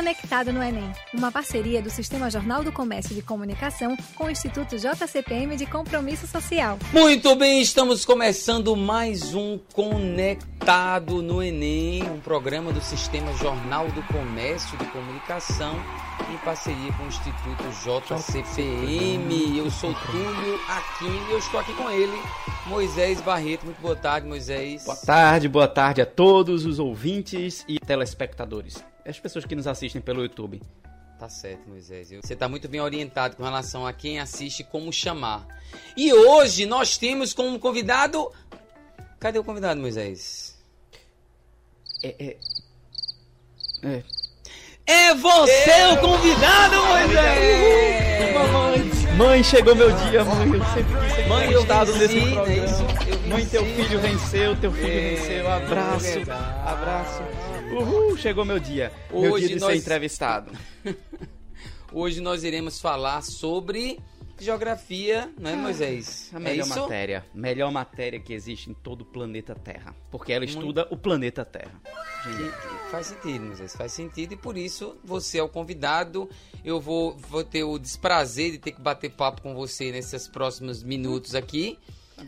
Conectado no Enem, uma parceria do Sistema Jornal do Comércio de Comunicação com o Instituto JCPM de Compromisso Social. Muito bem, estamos começando mais um Conectado no Enem, um programa do Sistema Jornal do Comércio de Comunicação em parceria com o Instituto JCPM. Eu sou Túlio Aquino e eu estou aqui com ele, Moisés Barreto. Muito boa tarde, Moisés. Boa tarde, boa tarde a todos os ouvintes e telespectadores. As pessoas que nos assistem pelo YouTube. Tá certo, Moisés. Você está muito bem orientado com relação a quem assiste como chamar. E hoje nós temos como convidado. Cadê o convidado, Moisés? É. É. é. É você é. o convidado, Moisés! Mãe, chegou meu dia, mãe. Eu sempre quis ser mãe, estado nesse programa. É mãe, teu filho venceu, teu filho é, venceu. Abraço, abraço. Uhul, chegou meu dia. Hoje meu dia de nós... ser entrevistado. Hoje nós iremos falar sobre geografia, não é, Moisés? A melhor é matéria. Melhor matéria que existe em todo o planeta Terra. Porque ela estuda Muito... o planeta Terra. Que, faz sentido, Moisés. Faz sentido. E por isso, você é o convidado. Eu vou, vou ter o desprazer de ter que bater papo com você nesses próximos minutos aqui.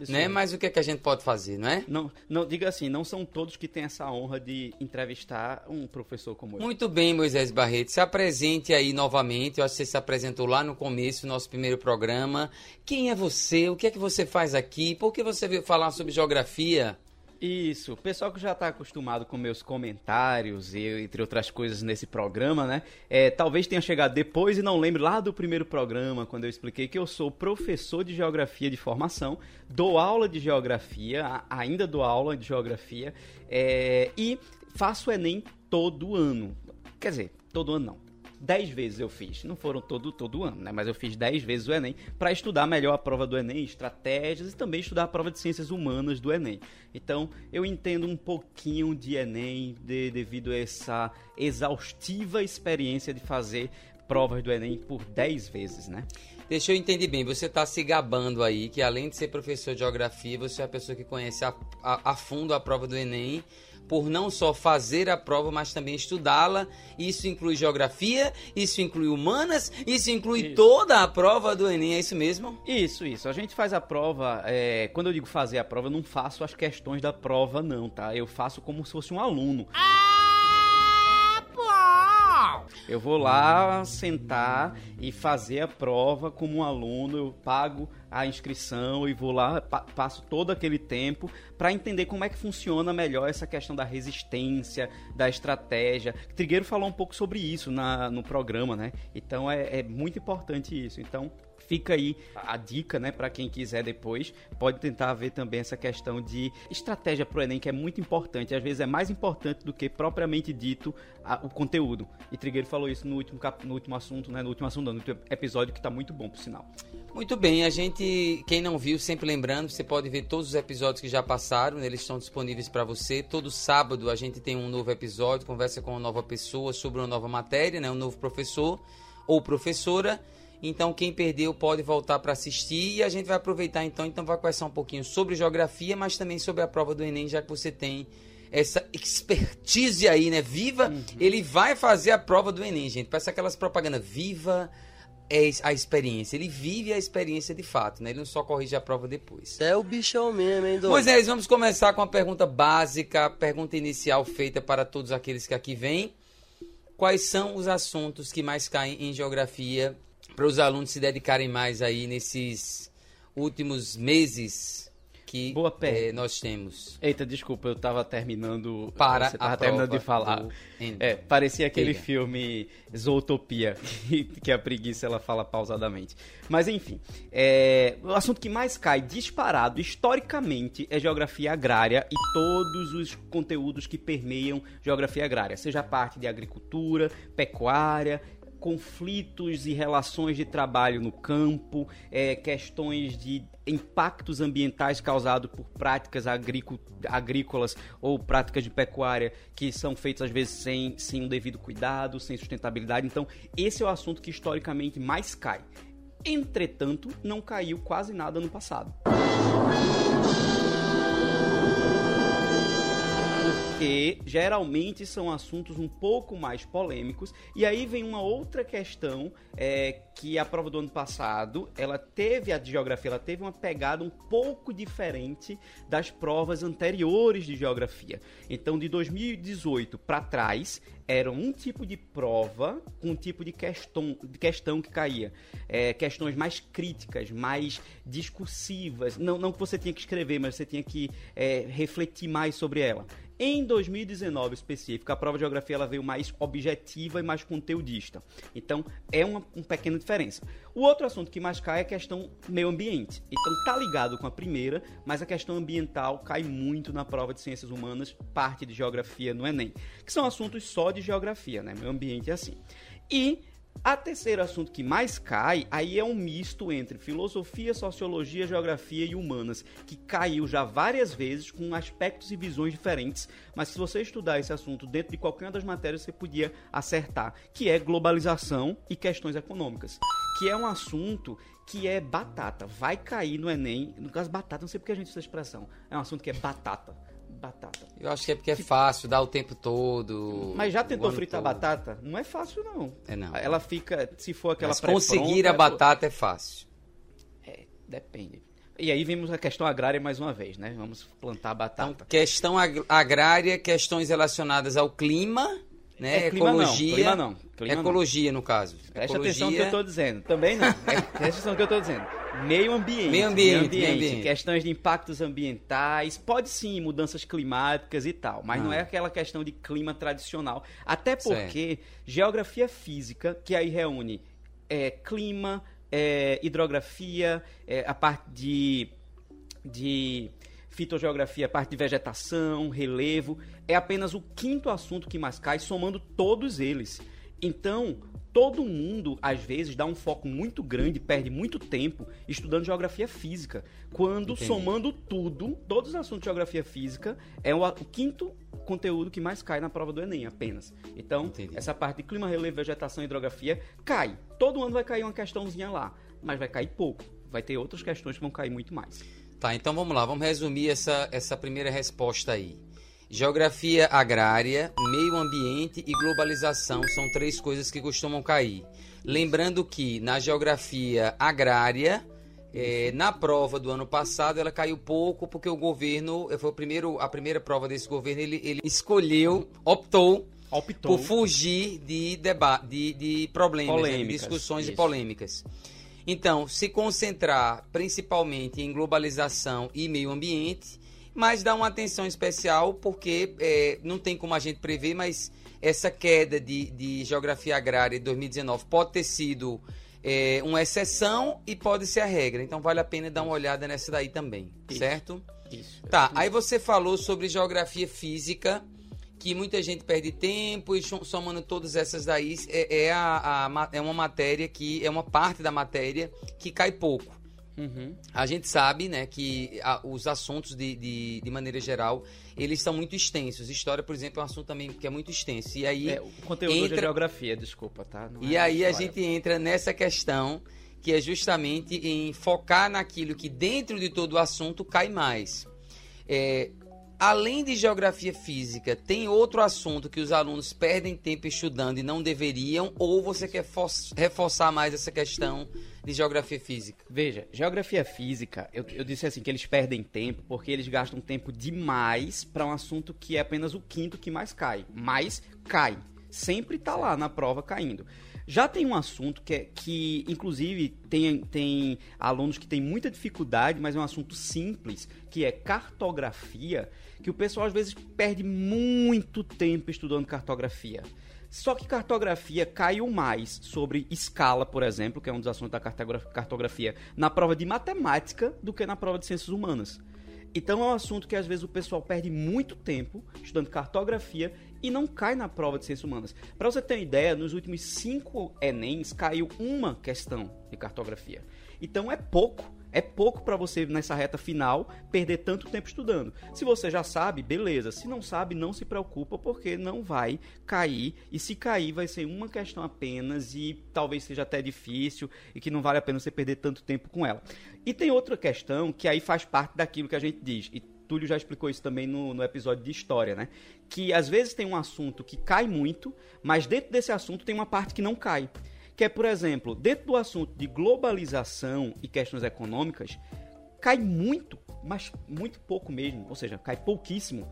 Né? Mas o que, é que a gente pode fazer, não é? Não, não, diga assim, não são todos que têm essa honra de entrevistar um professor como eu. Muito bem, Moisés Barreto. Se apresente aí novamente. Eu acho que você se apresentou lá no começo, nosso primeiro programa. Quem é você? O que é que você faz aqui? Por que você veio falar sobre geografia? Isso, pessoal que já está acostumado com meus comentários e entre outras coisas nesse programa, né? É, talvez tenha chegado depois e não lembre lá do primeiro programa, quando eu expliquei que eu sou professor de geografia de formação, dou aula de geografia, ainda dou aula de geografia, é, e faço Enem todo ano. Quer dizer, todo ano não 10 vezes eu fiz. Não foram todo, todo ano, né? Mas eu fiz 10 vezes o Enem para estudar melhor a prova do Enem, estratégias e também estudar a prova de ciências humanas do Enem. Então, eu entendo um pouquinho de Enem de, devido a essa exaustiva experiência de fazer provas do Enem por 10 vezes, né? Deixa eu entender bem, você está se gabando aí que além de ser professor de geografia, você é a pessoa que conhece a, a, a fundo a prova do Enem por não só fazer a prova, mas também estudá-la. Isso inclui geografia, isso inclui humanas, isso inclui isso. toda a prova do Enem, é isso mesmo? Isso, isso. A gente faz a prova, é, quando eu digo fazer a prova, eu não faço as questões da prova, não, tá? Eu faço como se fosse um aluno. Ah! Eu vou lá sentar e fazer a prova como um aluno, eu pago a inscrição e vou lá, pa passo todo aquele tempo para entender como é que funciona melhor essa questão da resistência, da estratégia. Trigueiro falou um pouco sobre isso na, no programa, né? Então é, é muito importante isso. Então fica aí a dica, né, para quem quiser depois, pode tentar ver também essa questão de estratégia pro ENEM, que é muito importante, às vezes é mais importante do que propriamente dito a, o conteúdo. E Trigueiro falou isso no último, cap, no último assunto, né, no último assunto, no último episódio, que tá muito bom, por sinal. Muito bem, a gente, quem não viu, sempre lembrando, você pode ver todos os episódios que já passaram, eles estão disponíveis para você. Todo sábado a gente tem um novo episódio, conversa com uma nova pessoa sobre uma nova matéria, né, um novo professor ou professora. Então quem perdeu pode voltar para assistir e a gente vai aproveitar então, então vai conversar um pouquinho sobre geografia, mas também sobre a prova do ENEM, já que você tem essa expertise aí, né? Viva, uhum. ele vai fazer a prova do ENEM, gente. Parece aquelas propagandas, viva é a experiência. Ele vive a experiência de fato, né? Ele não só corrige a prova depois. É o bichão mesmo, hein, Pois é, vamos começar com a pergunta básica, a pergunta inicial feita para todos aqueles que aqui vêm. Quais são os assuntos que mais caem em geografia para os alunos se dedicarem mais aí nesses últimos meses que Boa é, nós temos. Eita, desculpa, eu estava terminando. Para você tava terminando de falar. É, parecia aquele filme Zootopia, que a preguiça ela fala pausadamente. Mas enfim, é, o assunto que mais cai disparado historicamente é geografia agrária e todos os conteúdos que permeiam geografia agrária, seja parte de agricultura, pecuária, conflitos e relações de trabalho no campo, é, questões de impactos ambientais causados por práticas agrícolas ou práticas de pecuária que são feitas às vezes sem, sem um devido cuidado, sem sustentabilidade. Então, esse é o assunto que historicamente mais cai. Entretanto, não caiu quase nada no passado. Porque geralmente são assuntos um pouco mais polêmicos. E aí vem uma outra questão é, que a prova do ano passado, ela teve a de geografia, ela teve uma pegada um pouco diferente das provas anteriores de geografia. Então, de 2018 para trás, era um tipo de prova com um tipo de questão, de questão que caía. É, questões mais críticas, mais discursivas. Não, não que você tinha que escrever, mas você tinha que é, refletir mais sobre ela. Em 2019 específico, a prova de geografia ela veio mais objetiva e mais conteudista. Então, é uma, uma pequena diferença. O outro assunto que mais cai é a questão meio ambiente. Então, tá ligado com a primeira, mas a questão ambiental cai muito na prova de ciências humanas, parte de geografia no Enem, que são assuntos só de geografia, né? Meio ambiente é assim. E a terceiro assunto que mais cai, aí é um misto entre filosofia, sociologia, geografia e humanas, que caiu já várias vezes com aspectos e visões diferentes, mas se você estudar esse assunto dentro de qualquer uma das matérias, você podia acertar, que é globalização e questões econômicas, que é um assunto que é batata, vai cair no Enem, no caso batata, não sei porque a gente usa essa expressão, é um assunto que é batata batata. Eu acho que é porque é fácil, dá o tempo todo. Mas já tentou fritar todo. batata? Não é fácil, não. É não. Ela fica, se for aquela Mas conseguir a batata é fácil. É, depende. E aí vimos a questão agrária mais uma vez, né? Vamos plantar batata. Então, questão agrária, questões relacionadas ao clima, né? É, clima ecologia. Não, clima não. Clima ecologia, não. no caso. Preste ecologia... atenção no que eu estou dizendo. Também não. É, preste atenção no que eu estou dizendo. Meio ambiente. Meio ambiente, meio ambiente, meio ambiente. Questões de impactos ambientais. Pode sim, mudanças climáticas e tal. Mas ah. não é aquela questão de clima tradicional. Até porque certo. geografia física, que aí reúne é, clima, é, hidrografia, é, a parte de, de fitogeografia, a parte de vegetação, relevo, é apenas o quinto assunto que mais cai, somando todos eles. Então, todo mundo, às vezes, dá um foco muito grande, perde muito tempo estudando geografia física. Quando, Entendi. somando tudo, todos os assuntos de geografia física, é o, o, quinto conteúdo que mais cai na prova do Enem, apenas. Então, Entendi. essa parte de clima, relevo, vegetação e hidrografia cai. Todo ano vai cair uma questãozinha lá, mas vai cair pouco. Vai ter outras questões que vão cair muito mais. Tá, então vamos lá, vamos resumir essa, essa primeira resposta aí. Geografia agrária, meio ambiente e globalização são três coisas que costumam cair. Lembrando que na geografia agrária, é, na prova do ano passado, ela caiu pouco porque o governo, foi o primeiro, a primeira prova desse governo, ele, ele escolheu, optou, optou, por fugir de, debate, de, de problemas, né, de discussões isso. e polêmicas. Então, se concentrar principalmente em globalização e meio ambiente mas dá uma atenção especial porque é, não tem como a gente prever, mas essa queda de, de geografia agrária de 2019 pode ter sido é, uma exceção e pode ser a regra. Então vale a pena dar uma olhada nessa daí também, Isso. certo? Isso. Tá, aí você falou sobre geografia física, que muita gente perde tempo e somando todas essas daí, é, é, a, a, é uma matéria que é uma parte da matéria que cai pouco. Uhum. A gente sabe, né, que a, os assuntos de, de, de, maneira geral, eles são muito extensos. História, por exemplo, é um assunto também que é muito extenso. E aí é, o conteúdo entra... de geografia, desculpa, tá? Não e é aí a gente entra nessa questão que é justamente em focar naquilo que dentro de todo o assunto cai mais. É, além de geografia física, tem outro assunto que os alunos perdem tempo estudando e não deveriam, ou você quer reforçar mais essa questão de geografia física? Veja, geografia física, eu, eu disse assim que eles perdem tempo porque eles gastam tempo demais para um assunto que é apenas o quinto que mais cai. Mas cai. Sempre está lá na prova caindo. Já tem um assunto que, é, que inclusive, tem, tem alunos que têm muita dificuldade, mas é um assunto simples, que é cartografia, que o pessoal às vezes perde muito tempo estudando cartografia. Só que cartografia caiu mais sobre escala, por exemplo, que é um dos assuntos da cartografia, na prova de matemática do que na prova de ciências humanas. Então é um assunto que às vezes o pessoal perde muito tempo estudando cartografia e não cai na prova de ciências humanas. Para você ter uma ideia, nos últimos cinco Enems caiu uma questão de cartografia. Então é pouco é pouco para você nessa reta final perder tanto tempo estudando. Se você já sabe, beleza. Se não sabe, não se preocupa porque não vai cair e se cair vai ser uma questão apenas e talvez seja até difícil e que não vale a pena você perder tanto tempo com ela. E tem outra questão que aí faz parte daquilo que a gente diz. E Túlio já explicou isso também no, no episódio de história, né? Que às vezes tem um assunto que cai muito, mas dentro desse assunto tem uma parte que não cai. Que é, por exemplo, dentro do assunto de globalização e questões econômicas, cai muito, mas muito pouco mesmo, ou seja, cai pouquíssimo,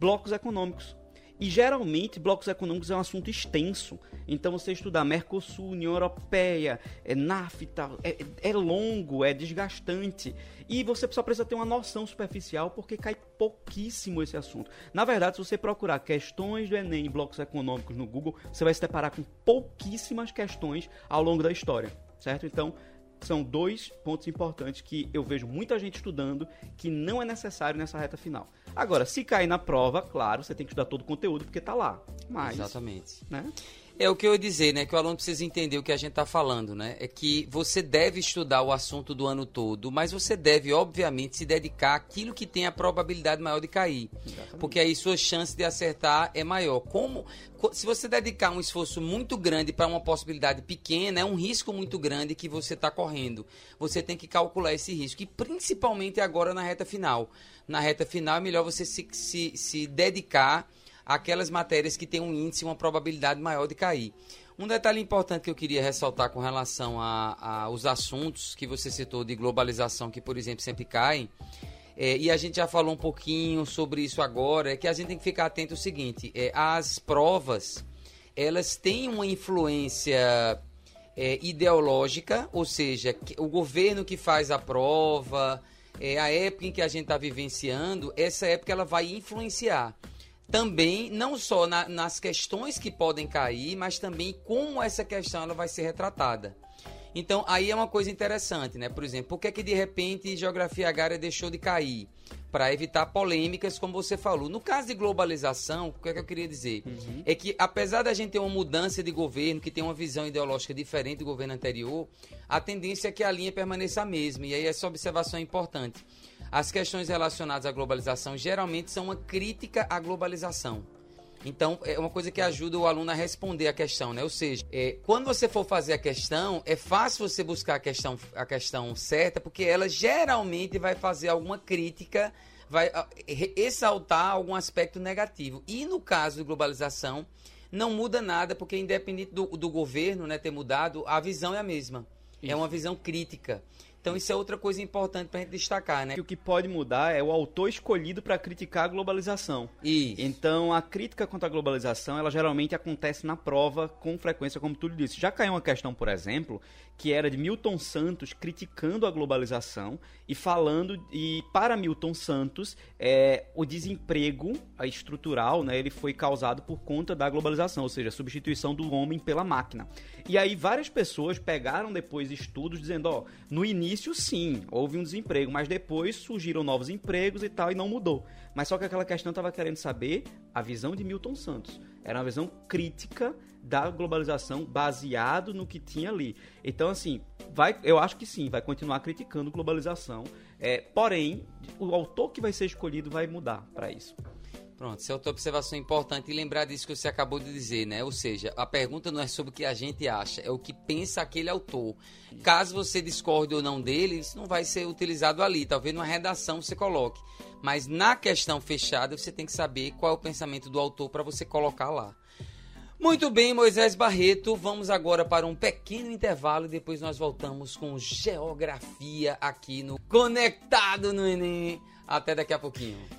blocos econômicos. E geralmente blocos econômicos é um assunto extenso. Então você estudar Mercosul, União Europeia, é NAFTA, é, é longo, é desgastante. E você só precisa ter uma noção superficial porque cai pouquíssimo esse assunto. Na verdade, se você procurar questões do Enem em blocos econômicos no Google, você vai se deparar com pouquíssimas questões ao longo da história. Certo? Então, são dois pontos importantes que eu vejo muita gente estudando que não é necessário nessa reta final. Agora, se cair na prova, claro, você tem que estudar todo o conteúdo porque está lá. Mas, Exatamente. Né? É o que eu ia dizer, né? Que o aluno precisa entender o que a gente está falando, né? É que você deve estudar o assunto do ano todo, mas você deve, obviamente, se dedicar àquilo que tem a probabilidade maior de cair. Exatamente. Porque aí sua chance de acertar é maior. Como se você dedicar um esforço muito grande para uma possibilidade pequena, é um risco muito grande que você está correndo. Você tem que calcular esse risco. E principalmente agora na reta final. Na reta final é melhor você se, se, se dedicar aquelas matérias que têm um índice, uma probabilidade maior de cair. Um detalhe importante que eu queria ressaltar com relação aos assuntos que você citou de globalização, que, por exemplo, sempre caem, é, e a gente já falou um pouquinho sobre isso agora, é que a gente tem que ficar atento ao seguinte, é, as provas, elas têm uma influência é, ideológica, ou seja, o governo que faz a prova, é, a época em que a gente está vivenciando, essa época ela vai influenciar também não só na, nas questões que podem cair, mas também como essa questão ela vai ser retratada. Então, aí é uma coisa interessante, né? Por exemplo, por que, que de repente geografia agrária deixou de cair? Para evitar polêmicas, como você falou. No caso de globalização, o que, é que eu queria dizer? Uhum. É que, apesar da gente ter uma mudança de governo, que tem uma visão ideológica diferente do governo anterior, a tendência é que a linha permaneça a mesma. E aí essa observação é importante. As questões relacionadas à globalização geralmente são uma crítica à globalização. Então, é uma coisa que ajuda o aluno a responder a questão, né? Ou seja, é, quando você for fazer a questão, é fácil você buscar a questão, a questão certa, porque ela geralmente vai fazer alguma crítica, vai exaltar algum aspecto negativo. E no caso de globalização, não muda nada, porque independente do, do governo né, ter mudado, a visão é a mesma. Isso. É uma visão crítica. Então isso é outra coisa importante para a gente destacar, né? Que o que pode mudar é o autor escolhido para criticar a globalização. Isso. Então a crítica contra a globalização, ela geralmente acontece na prova com frequência, como tu disse. Já caiu uma questão, por exemplo, que era de Milton Santos criticando a globalização e falando e para Milton Santos é, o desemprego estrutural, né, ele foi causado por conta da globalização, ou seja, a substituição do homem pela máquina. E aí várias pessoas pegaram depois estudos dizendo, ó, no início sim, houve um desemprego, mas depois surgiram novos empregos e tal e não mudou. Mas só que aquela questão estava querendo saber a visão de Milton Santos. Era uma visão crítica da globalização baseado no que tinha ali. Então, assim, vai, eu acho que sim, vai continuar criticando globalização. É, porém, o autor que vai ser escolhido vai mudar para isso. Pronto, essa é outra observação importante e lembrar disso que você acabou de dizer, né? Ou seja, a pergunta não é sobre o que a gente acha, é o que pensa aquele autor. Caso você discorde ou não dele, isso não vai ser utilizado ali. Talvez numa redação você coloque. Mas na questão fechada, você tem que saber qual é o pensamento do autor para você colocar lá. Muito bem, Moisés Barreto, vamos agora para um pequeno intervalo e depois nós voltamos com geografia aqui no Conectado no Enem. Até daqui a pouquinho.